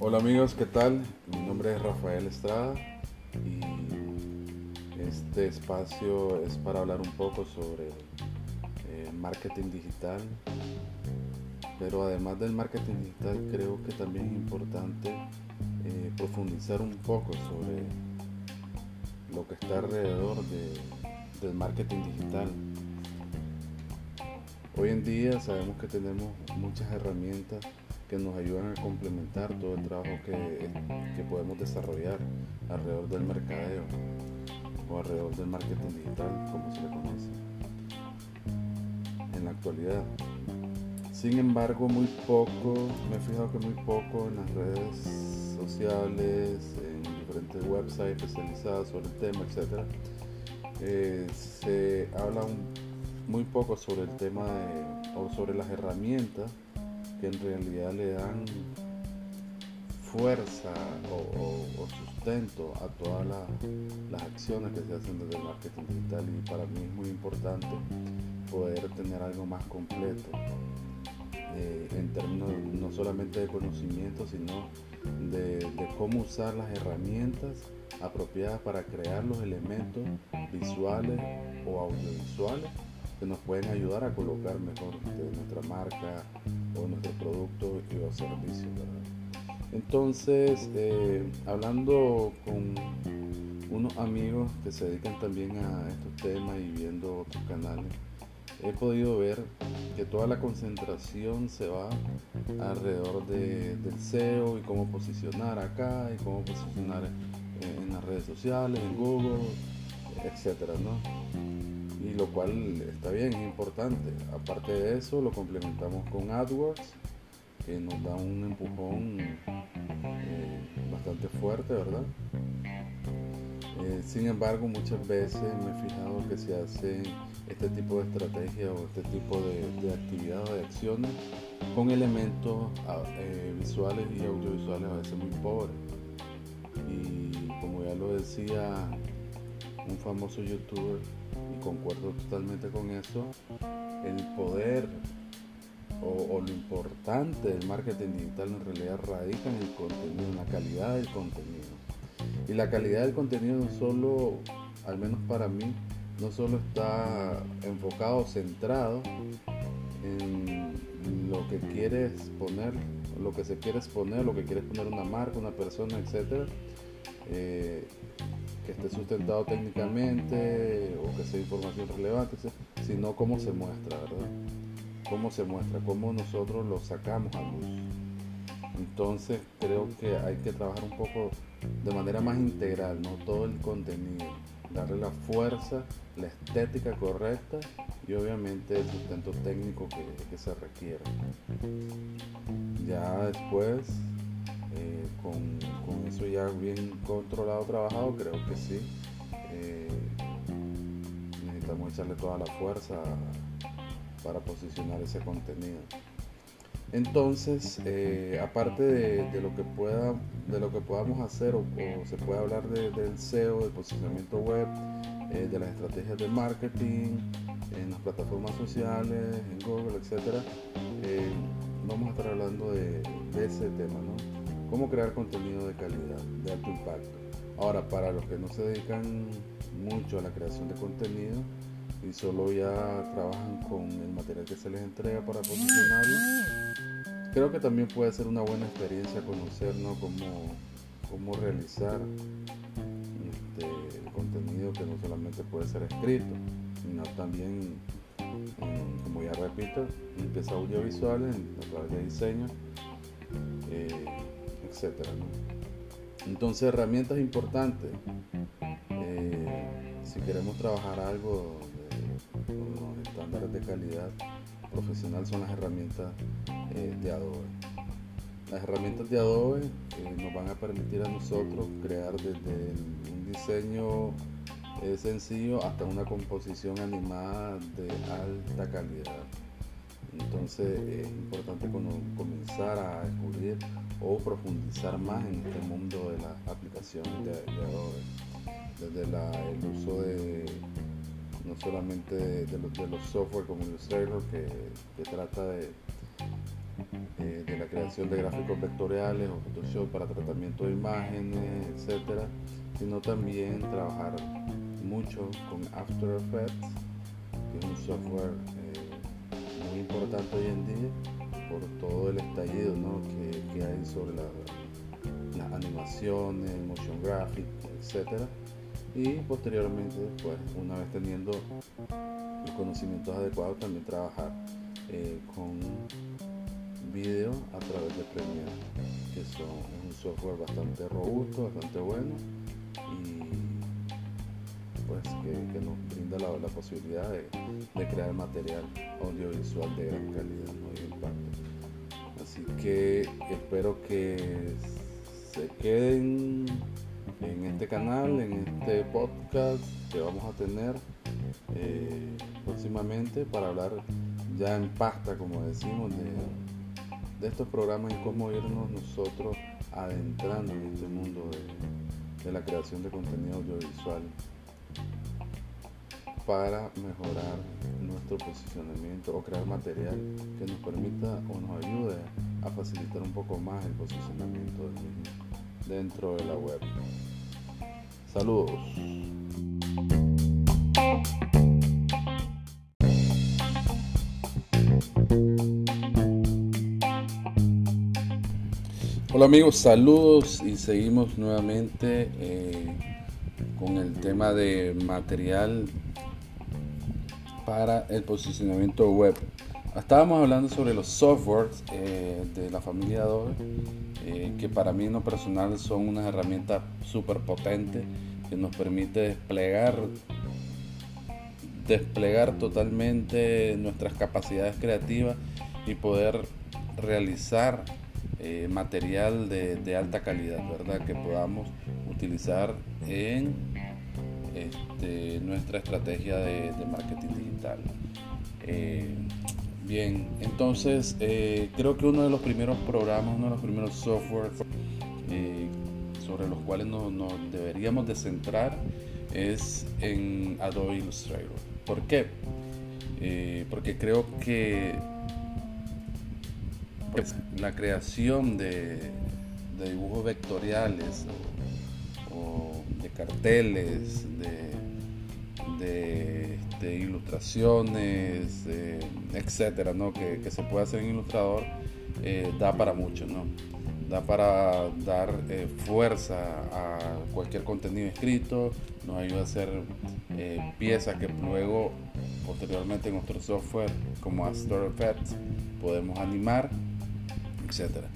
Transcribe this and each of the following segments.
Hola amigos, ¿qué tal? Mi nombre es Rafael Estrada y este espacio es para hablar un poco sobre eh, marketing digital. Pero además del marketing digital creo que también es importante eh, profundizar un poco sobre lo que está alrededor del marketing digital. Hoy en día sabemos que tenemos muchas herramientas que nos ayudan a complementar todo el trabajo que, que podemos desarrollar alrededor del mercadeo o alrededor del marketing digital, como se le conoce en la actualidad. Sin embargo, muy poco, me he fijado que muy poco en las redes sociales, en diferentes websites especializados sobre el tema, etc. Eh, se habla muy poco sobre el tema de, o sobre las herramientas que en realidad le dan fuerza o, sustento a todas las acciones que se hacen desde el marketing digital. Y para mí es muy importante poder tener algo más completo eh, en términos no solamente de conocimiento, sino de, cómo usar las herramientas apropiadas para crear los elementos visuales o audiovisuales que nos pueden ayudar a colocar mejor nuestra marca o nuestro producto y o servicio. Entonces, eh, hablando con unos amigos que se dedican también a estos temas y viendo otros canales, he podido ver que toda la concentración se va alrededor del SEO y cómo posicionar acá y cómo posicionar en las redes sociales, en Google, etcétera, Y lo cual está bien, es importante. Aparte de eso, lo complementamos con AdWords, que nos da un empujón eh, bastante fuerte, ¿verdad? Eh, sin embargo, muchas veces me he fijado que se hace este tipo de estrategia o este tipo de, actividad o de acciones con elementos ah, eh, visuales y audiovisuales a veces muy pobres. Y como ya lo decía un famoso youtuber, y concuerdo totalmente con eso, el poder o, lo importante del marketing digital en realidad radica en el contenido, en la calidad del contenido. Y la calidad del contenido no solo, al menos para mí, no solo está enfocado, centrado en lo que quieres poner, lo que se quiere exponer, lo que quieres poner una marca, una persona, eh, que esté sustentado técnicamente o que sea información relevante, sino cómo se muestra, ¿verdad? Cómo se muestra, cómo nosotros lo sacamos a luz. Entonces creo que hay que trabajar un poco de manera más integral, no todo el contenido darle la fuerza, la estética correcta y obviamente el sustento técnico que, se requiere. Ya después, eh, con, eso ya bien controlado, trabajado, creo que sí. Eh, necesitamos echarle toda la fuerza para posicionar ese contenido. Entonces, eh, aparte de, lo que pueda, de lo que podamos hacer o, se puede hablar del SEO, del posicionamiento web, de las estrategias de marketing, en las plataformas sociales, en Google, eh, vamos a estar hablando de, ese tema, ¿no? Cómo crear contenido de calidad, de alto impacto. Ahora, para los que no se dedican mucho a la creación de contenido y solo ya trabajan con el material que se les entrega para posicionarlo, creo que también puede ser una buena experiencia conocer cómo, realizar este, el contenido que no solamente puede ser escrito, sino también, mm, como ya repito, limpieza audiovisuales a través de diseño, eh, etc. Entonces, herramientas importantes. Eh, si queremos trabajar algo con los estándares de calidad, profesional son las herramientas eh, de Adobe. Las herramientas de Adobe eh, nos van a permitir a nosotros crear desde un diseño sencillo hasta una composición animada de alta calidad. Entonces es importante comenzar a descubrir o profundizar más en este mundo de las aplicaciones de, Adobe. Desde el uso de no solamente de, los, software como Illustrator que, que trata de, eh, de la creación de gráficos vectoriales o Photoshop para tratamiento de imágenes, etcétera, sino también trabajar mucho con After Effects, que es un software eh, muy importante hoy en día por todo el estallido que, hay sobre las animaciones, motion graphics, etcétera. Y posteriormente pues una vez teniendo los conocimientos adecuados también trabajar eh, con video a través de Premiere que es un software bastante robusto, bastante bueno y pues que, nos brinda la, posibilidad de, crear material audiovisual de gran calidad así que espero que se queden en este canal, en este podcast que vamos a tener eh, próximamente para hablar ya en pasta, como decimos, de, estos programas y cómo irnos nosotros adentrando en este mundo de, de la creación de contenido audiovisual para mejorar posicionamiento o crear material que nos permita o nos ayude a facilitar un poco más el posicionamiento del mismo dentro de la web. Saludos. Hola amigos, saludos y seguimos nuevamente eh, con el tema de material para el posicionamiento web. Estábamos hablando sobre los softwares eh, de la familia Adobe, eh, que para mí en lo personal son unas herramientas súper potentes que nos permite desplegar, desplegar totalmente nuestras capacidades creativas y poder realizar eh, material de, alta calidad, ¿verdad? Que podamos utilizar en este, nuestra estrategia de, marketing digital. Bien, entonces eh, creo que uno de los primeros programas, uno de los primeros software eh, sobre los cuales nos, deberíamos de centrar es en Adobe Illustrator. ¿Por qué? Eh, porque creo que la creación de, dibujos vectoriales de carteles, de de ilustraciones, etcétera, ¿no? Que, se puede hacer en Ilustrador, eh, da para mucho, ¿no? Da para dar eh, fuerza a cualquier contenido escrito, nos ayuda a hacer eh, piezas que luego, posteriormente en otro software como After Effects, podemos animar, etcétera.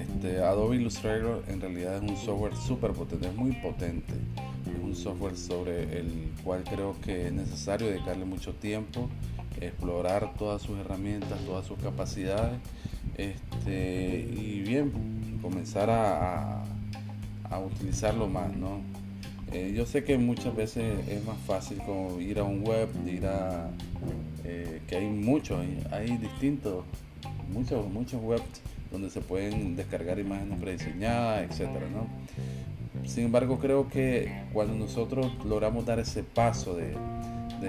Este, Adobe Illustrator en realidad es un software súper potente, es muy potente un software sobre el cual creo que es necesario dedicarle mucho tiempo, explorar todas sus herramientas, todas sus capacidades este, y bien, comenzar a, utilizarlo más. ¿no? Eh, yo sé que muchas veces es más fácil como ir a un web, ir a eh, que hay muchos, hay, distintos, muchos, muchos webs donde se pueden descargar imágenes prediseñadas, etcétera, ¿no? Sin embargo, creo que cuando nosotros logramos dar ese paso de,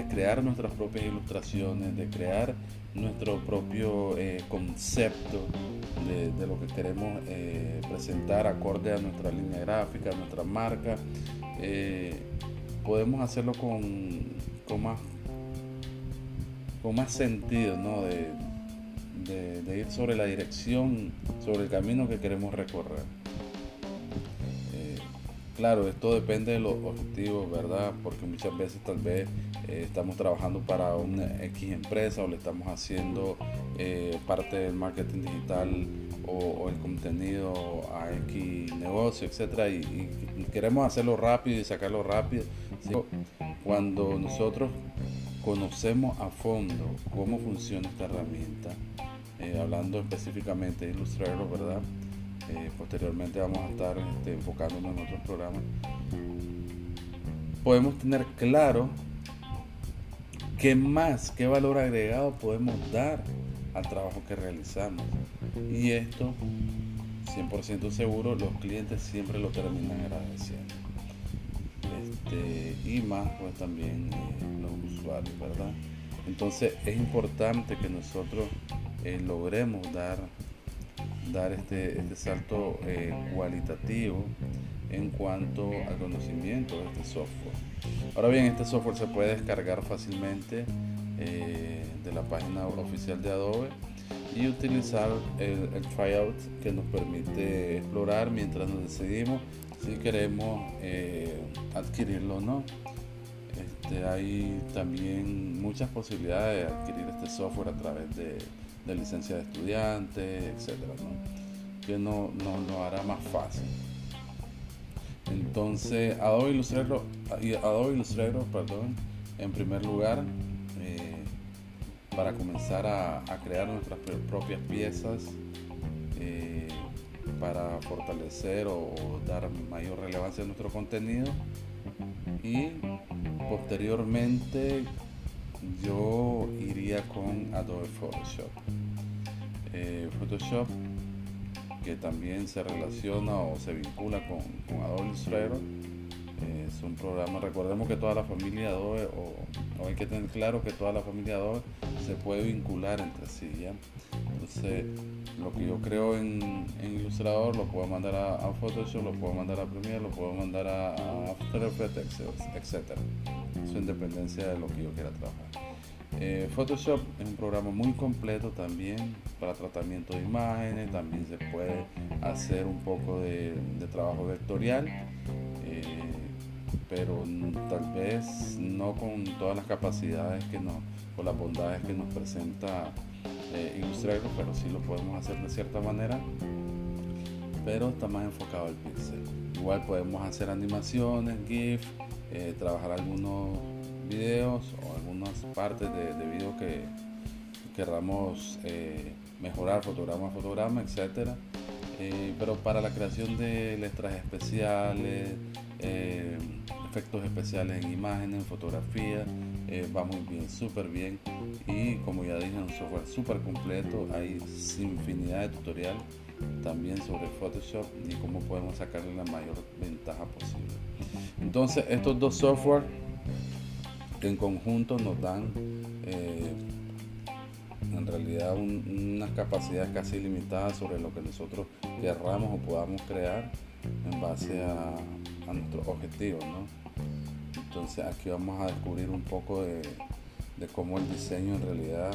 crear nuestras propias ilustraciones, de crear nuestro propio eh, concepto de, lo que queremos eh, presentar acorde a nuestra línea gráfica, a nuestra marca, eh, podemos hacerlo con, con, más, con más sentido, ¿no? De, de ir sobre la dirección, sobre el camino que queremos recorrer. Claro, esto depende de los objetivos, ¿verdad? Porque muchas veces tal vez eh, estamos trabajando para una X empresa o le estamos haciendo eh, parte del marketing digital o, el contenido a X negocio, etcétera, y, queremos hacerlo rápido y sacarlo rápido. Cuando nosotros conocemos a fondo cómo funciona esta herramienta, eh, hablando específicamente de Illustrator, ¿verdad? Eh, posteriormente vamos a estar este, enfocándonos en otros programas, podemos tener claro qué más, qué valor agregado podemos dar al trabajo que realizamos. Y esto, 100% seguro, los clientes siempre lo terminan agradeciendo. este, y más pues también eh, los usuarios, ¿verdad? Entonces es importante que nosotros eh, logremos dar, dar este, este salto eh, cualitativo en cuanto al conocimiento de este software. Ahora bien, este software se puede descargar fácilmente de la página oficial de Adobe y utilizar el, el tryout que nos permite explorar mientras nos decidimos si queremos eh, adquirirlo o no. Este, hay también muchas posibilidades de adquirir este software a través de, licencia de estudiante, etcétera, que no, no, hará más fácil. Entonces, Adobe Illustrator, Adobe Illustrator perdón, en primer lugar, eh, para comenzar a, crear nuestras propias piezas, eh, para fortalecer o dar mayor relevancia a nuestro contenido y posteriormente yo iría con Adobe Photoshop. Eh, Photoshop que también se relaciona o se vincula con, Adobe Illustrator es un programa, recordemos que toda la familia Adobe, o, hay que tener claro que toda la familia Adobe se puede vincular entre sí, ¿ya? Entonces, lo que yo creo en, Illustrator lo puedo mandar a, Photoshop, lo puedo mandar a Premiere, lo puedo mandar a, After Effects, etc. Eso en dependencia de lo que yo quiera trabajar. Eh, Photoshop es un programa muy completo también para tratamiento de imágenes, también se puede hacer un poco de, trabajo vectorial pero tal vez no con todas las capacidades que nos, o las bondades que nos presenta eh, Illustrator, pero sí lo podemos hacer de cierta manera, pero está más enfocado al pixel. Igual podemos hacer animaciones, GIF, eh, trabajar algunos videos o algunas partes de, de video que queramos eh, mejorar, fotograma a fotograma, etcétera. pero para la creación de letras especiales, efectos especiales en imágenes, en fotografía, eh, va muy bien, súper bien. Y como ya dije, un software súper completo, hay infinidad de tutoriales también sobre Photoshop y cómo podemos sacarle la mayor ventaja posible. Entonces, estos dos software en conjunto nos dan eh, en realidad unas capacidades casi limitadas sobre lo que nosotros querramos o podamos crear en base a, a nuestros objetivos. ¿no? Entonces aquí vamos a descubrir un poco de, cómo el diseño en realidad,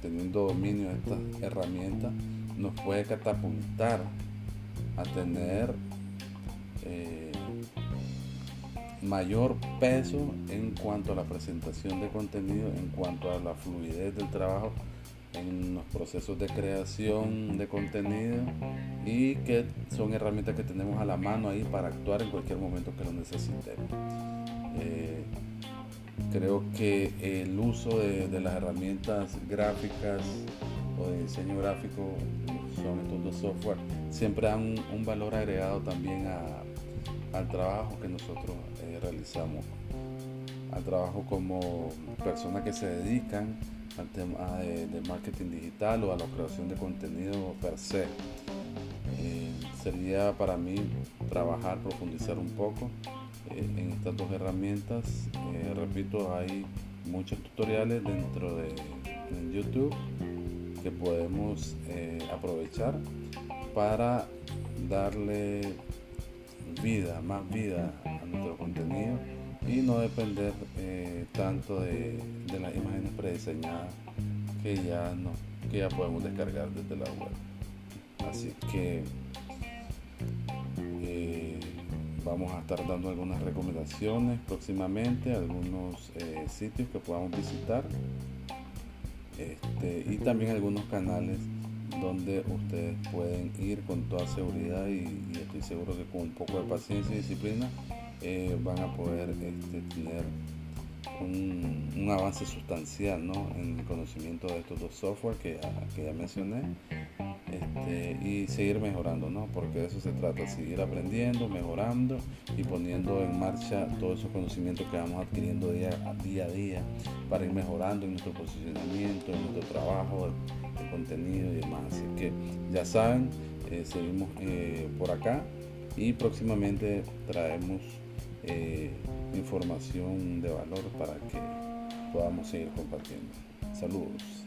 teniendo dominio de estas herramientas, nos puede catapultar a tener eh, mayor peso en cuanto a la presentación de contenido, en cuanto a la fluidez del trabajo en los procesos de creación de contenido y que son herramientas que tenemos a la mano ahí para actuar en cualquier momento que lo necesitemos. Eh, creo que el uso de, las herramientas gráficas o de diseño gráfico, son estos dos software, siempre dan un, valor agregado también al trabajo que nosotros eh, realizamos, al trabajo como personas que se dedican al tema de, marketing digital o a la creación de contenido per se. Eh, sería para mí trabajar, profundizar un poco eh, en estas dos herramientas. Eh, repito, hay muchos tutoriales dentro de, YouTube que podemos eh, aprovechar para darle vida, más vida a nuestro contenido y no depender tanto de, las imágenes prediseñadas que ya, no, que ya podemos descargar desde la web. Así que Vamos a estar dando algunas recomendaciones próximamente, algunos eh, sitios que podamos visitar. Este, y también algunos canales donde ustedes pueden ir con toda seguridad y, estoy seguro que con un poco de paciencia y disciplina eh, van a poder este, tener un, avance sustancial en el conocimiento de estos dos software que ya mencioné este, y seguir mejorando, ¿no? Porque de eso se trata, seguir aprendiendo, mejorando y poniendo en marcha todos esos conocimientos que vamos adquiriendo día a día, para ir mejorando en nuestro posicionamiento, en nuestro trabajo, el, contenido y demás. Así que ya saben, eh, seguimos eh, por acá y próximamente traemos eh, información de valor para que podamos seguir compartiendo. Saludos.